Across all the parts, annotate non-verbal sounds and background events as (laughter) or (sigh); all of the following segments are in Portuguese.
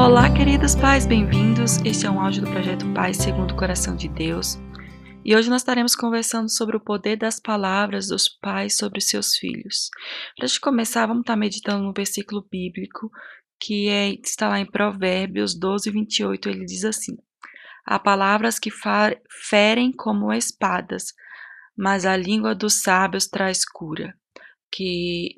Olá, queridos pais, bem-vindos. Este é um áudio do projeto Pais segundo o coração de Deus. E hoje nós estaremos conversando sobre o poder das palavras dos pais sobre seus filhos. Para gente começar, vamos estar meditando no versículo bíblico que é, está lá em Provérbios 12, 28. Ele diz assim: Há palavras que ferem como espadas, mas a língua dos sábios traz cura. Que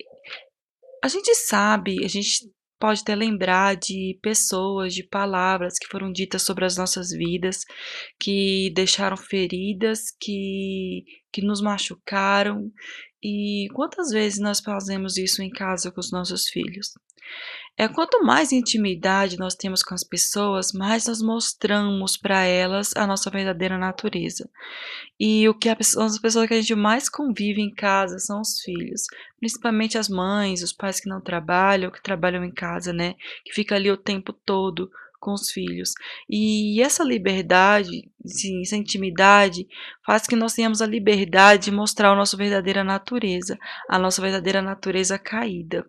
a gente sabe, a gente pode até lembrar de pessoas, de palavras que foram ditas sobre as nossas vidas, que deixaram feridas, que, que nos machucaram. E quantas vezes nós fazemos isso em casa com os nossos filhos? É quanto mais intimidade nós temos com as pessoas, mais nós mostramos para elas a nossa verdadeira natureza. E o que a as pessoas que a gente mais convive em casa são os filhos, principalmente as mães, os pais que não trabalham, que trabalham em casa, né? Que fica ali o tempo todo com os filhos. E essa liberdade, essa intimidade, faz que nós tenhamos a liberdade de mostrar a nossa verdadeira natureza, a nossa verdadeira natureza caída.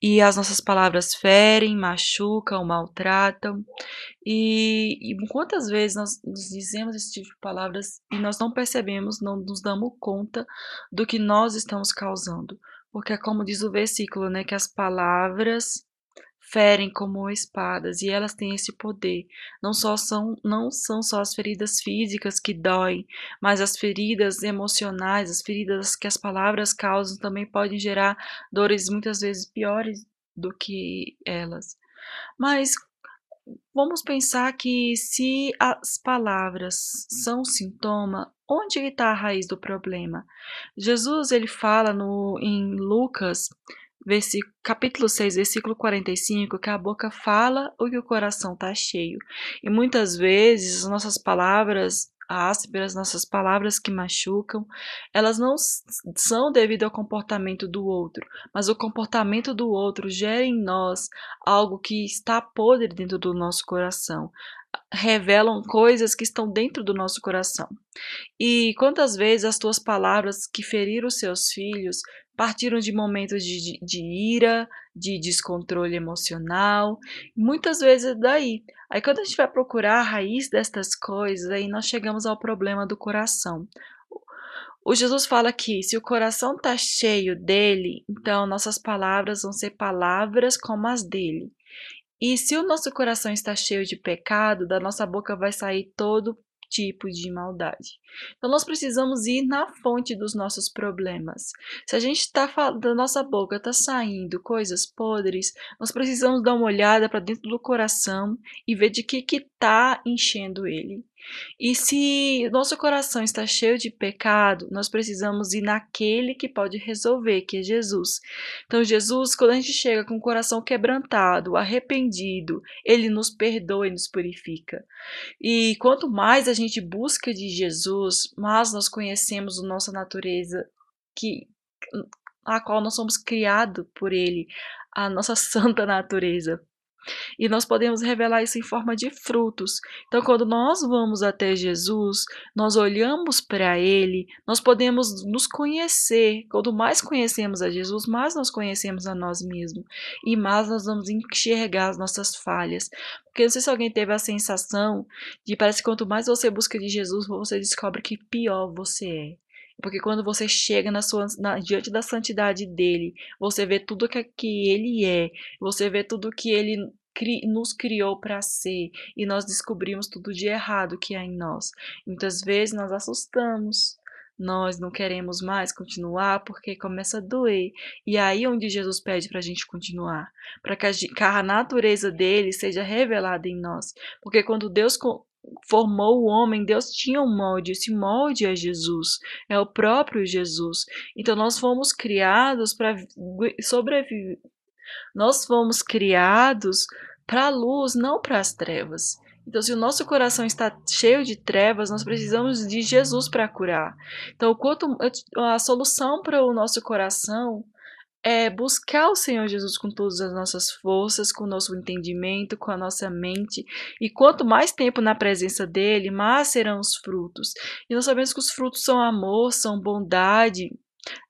E as nossas palavras ferem, machucam, maltratam. E, e quantas vezes nós nos dizemos esse tipo de palavras e nós não percebemos, não nos damos conta do que nós estamos causando. Porque é como diz o versículo, né, que as palavras ferem como espadas e elas têm esse poder. Não só são não são só as feridas físicas que doem, mas as feridas emocionais, as feridas que as palavras causam também podem gerar dores muitas vezes piores do que elas. Mas vamos pensar que se as palavras são sintoma, onde está a raiz do problema? Jesus ele fala no em Lucas capítulo 6, versículo 45, que a boca fala o que o coração está cheio. E muitas vezes as nossas palavras ásperas, nossas palavras que machucam, elas não são devido ao comportamento do outro, mas o comportamento do outro gera em nós algo que está podre dentro do nosso coração. Revelam coisas que estão dentro do nosso coração. E quantas vezes as tuas palavras que feriram os seus filhos partiram de momentos de, de, de ira, de descontrole emocional, muitas vezes daí. Aí quando a gente vai procurar a raiz destas coisas, aí nós chegamos ao problema do coração. O Jesus fala que se o coração está cheio dele, então nossas palavras vão ser palavras como as dele. E se o nosso coração está cheio de pecado, da nossa boca vai sair todo tipo de maldade. Então nós precisamos ir na fonte dos nossos problemas. Se a gente está da nossa boca está saindo coisas podres, nós precisamos dar uma olhada para dentro do coração e ver de que que está enchendo ele. E se nosso coração está cheio de pecado, nós precisamos ir naquele que pode resolver, que é Jesus. Então, Jesus, quando a gente chega com o coração quebrantado, arrependido, ele nos perdoa e nos purifica. E quanto mais a gente busca de Jesus, mais nós conhecemos a nossa natureza, que a qual nós somos criados por ele, a nossa (laughs) santa natureza. E nós podemos revelar isso em forma de frutos. Então, quando nós vamos até Jesus, nós olhamos para Ele, nós podemos nos conhecer. Quanto mais conhecemos a Jesus, mais nós conhecemos a nós mesmos. E mais nós vamos enxergar as nossas falhas. Porque não sei se alguém teve a sensação de parece que quanto mais você busca de Jesus, você descobre que pior você é. Porque quando você chega na sua, na, diante da santidade dele, você vê tudo que, que ele é, você vê tudo que ele cri, nos criou para ser, e nós descobrimos tudo de errado que há em nós. Muitas vezes nós assustamos, nós não queremos mais continuar porque começa a doer. E aí é onde Jesus pede para a gente continuar, para que, que a natureza dele seja revelada em nós. Porque quando Deus formou o homem, Deus tinha um molde, esse molde é Jesus, é o próprio Jesus. Então nós fomos criados para sobreviver. Nós fomos criados para a luz, não para as trevas. Então, se o nosso coração está cheio de trevas, nós precisamos de Jesus para curar. Então, quanto a solução para o nosso coração é buscar o Senhor Jesus com todas as nossas forças, com o nosso entendimento, com a nossa mente. E quanto mais tempo na presença dele, mais serão os frutos. E nós sabemos que os frutos são amor, são bondade,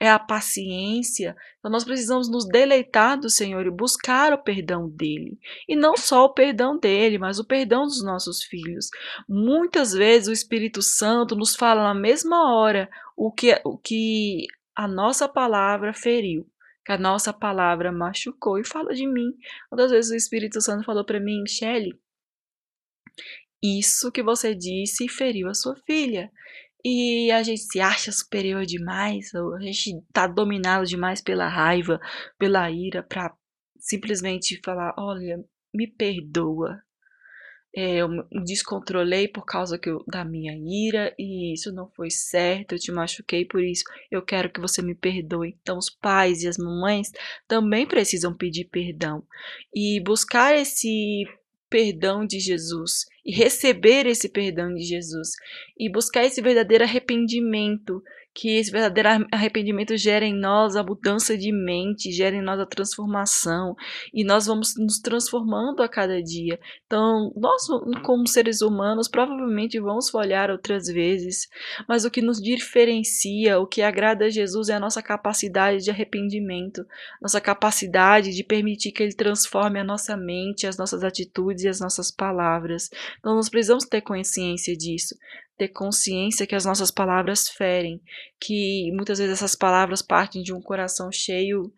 é a paciência. Então nós precisamos nos deleitar do Senhor e buscar o perdão dele. E não só o perdão dele, mas o perdão dos nossos filhos. Muitas vezes o Espírito Santo nos fala na mesma hora o que, o que a nossa palavra feriu que a nossa palavra machucou e fala de mim. Quantas vezes o Espírito Santo falou para mim, Shelly, isso que você disse feriu a sua filha. E a gente se acha superior demais, ou a gente tá dominado demais pela raiva, pela ira, para simplesmente falar: olha, me perdoa. É, eu me descontrolei por causa eu, da minha ira e isso não foi certo, eu te machuquei por isso, eu quero que você me perdoe. Então, os pais e as mamães também precisam pedir perdão e buscar esse perdão de Jesus e receber esse perdão de Jesus e buscar esse verdadeiro arrependimento que esse verdadeiro arrependimento gera em nós a mudança de mente, gera em nós a transformação, e nós vamos nos transformando a cada dia. Então, nós, como seres humanos, provavelmente vamos falhar outras vezes, mas o que nos diferencia, o que agrada a Jesus é a nossa capacidade de arrependimento, nossa capacidade de permitir que Ele transforme a nossa mente, as nossas atitudes e as nossas palavras. Então, nós precisamos ter consciência disso ter consciência que as nossas palavras ferem, que muitas vezes essas palavras partem de um coração cheio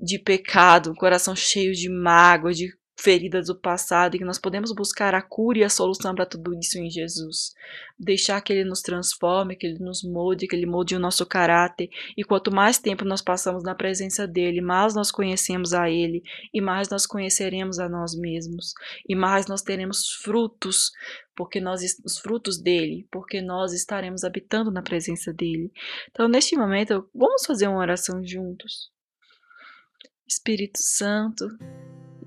de pecado, um coração cheio de mágoa, de feridas do passado e que nós podemos buscar a cura e a solução para tudo isso em Jesus. Deixar que Ele nos transforme, que Ele nos molde, que Ele molde o nosso caráter. E quanto mais tempo nós passamos na presença dEle, mais nós conhecemos a Ele e mais nós conheceremos a nós mesmos. E mais nós teremos frutos, porque nós os frutos dele, porque nós estaremos habitando na presença dele. Então, neste momento, vamos fazer uma oração juntos. Espírito Santo,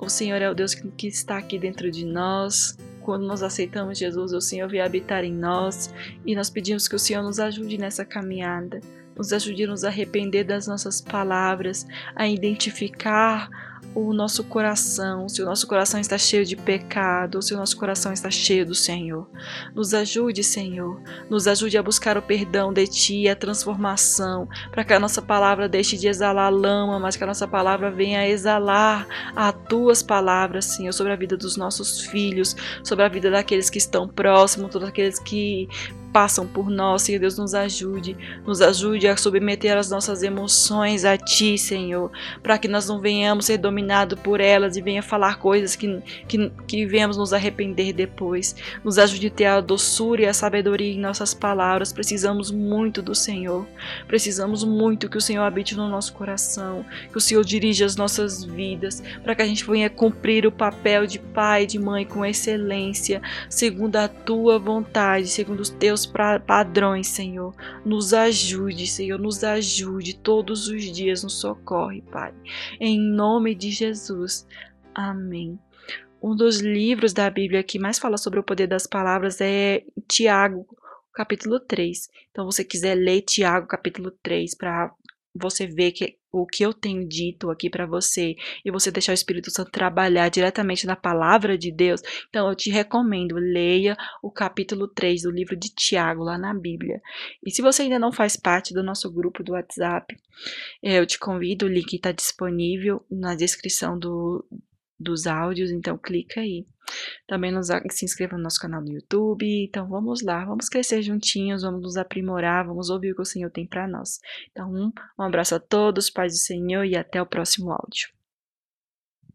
o Senhor é o Deus que está aqui dentro de nós. Quando nós aceitamos Jesus, o Senhor vem habitar em nós e nós pedimos que o Senhor nos ajude nessa caminhada, nos ajude a nos arrepender das nossas palavras, a identificar o nosso coração, se o nosso coração está cheio de pecado, se o nosso coração está cheio do Senhor. Nos ajude, Senhor, nos ajude a buscar o perdão de Ti, a transformação, para que a nossa palavra deixe de exalar lama, mas que a nossa palavra venha a exalar as Tuas palavras, Senhor, sobre a vida dos nossos filhos, sobre a vida daqueles que estão próximos, todos aqueles que passam por nós, Senhor Deus, nos ajude, nos ajude a submeter as nossas emoções a Ti, Senhor, para que nós não venhamos ser dominados por elas e venha falar coisas que, que, que venhamos nos arrepender depois. Nos ajude a ter a doçura e a sabedoria em nossas palavras. Precisamos muito do Senhor, precisamos muito que o Senhor habite no nosso coração, que o Senhor dirija as nossas vidas, para que a gente venha cumprir o papel de pai e de mãe com excelência, segundo a Tua vontade, segundo os Teus teus padrões, Senhor. Nos ajude, Senhor, nos ajude todos os dias, nos socorre, Pai. Em nome de Jesus. Amém. Um dos livros da Bíblia que mais fala sobre o poder das palavras é Tiago, capítulo 3. Então, você quiser ler Tiago, capítulo 3, para você ver que o que eu tenho dito aqui para você e você deixar o Espírito Santo trabalhar diretamente na palavra de Deus, então eu te recomendo, leia o capítulo 3 do livro de Tiago lá na Bíblia. E se você ainda não faz parte do nosso grupo do WhatsApp, eh, eu te convido, o link está disponível na descrição do, dos áudios, então clica aí. Também nos, se inscreva no nosso canal no YouTube. Então vamos lá, vamos crescer juntinhos, vamos nos aprimorar, vamos ouvir o que o Senhor tem para nós. Então, um, um abraço a todos, paz do Senhor e até o próximo áudio.